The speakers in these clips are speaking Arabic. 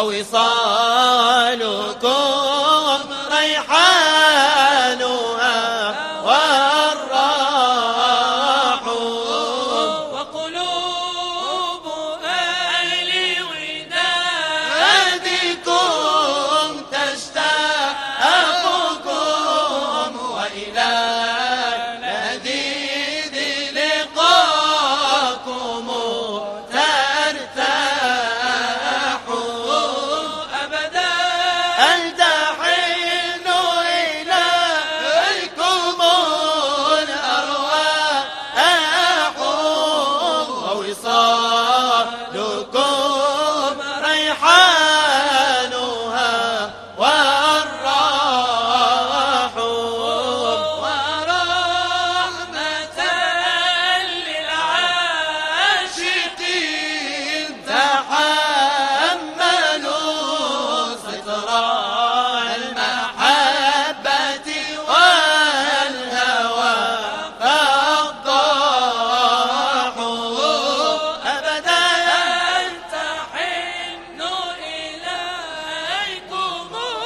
ووصالكم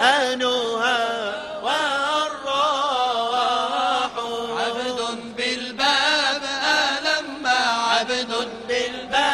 أنوها والراح. عبد بالباب ألم عبد بالباب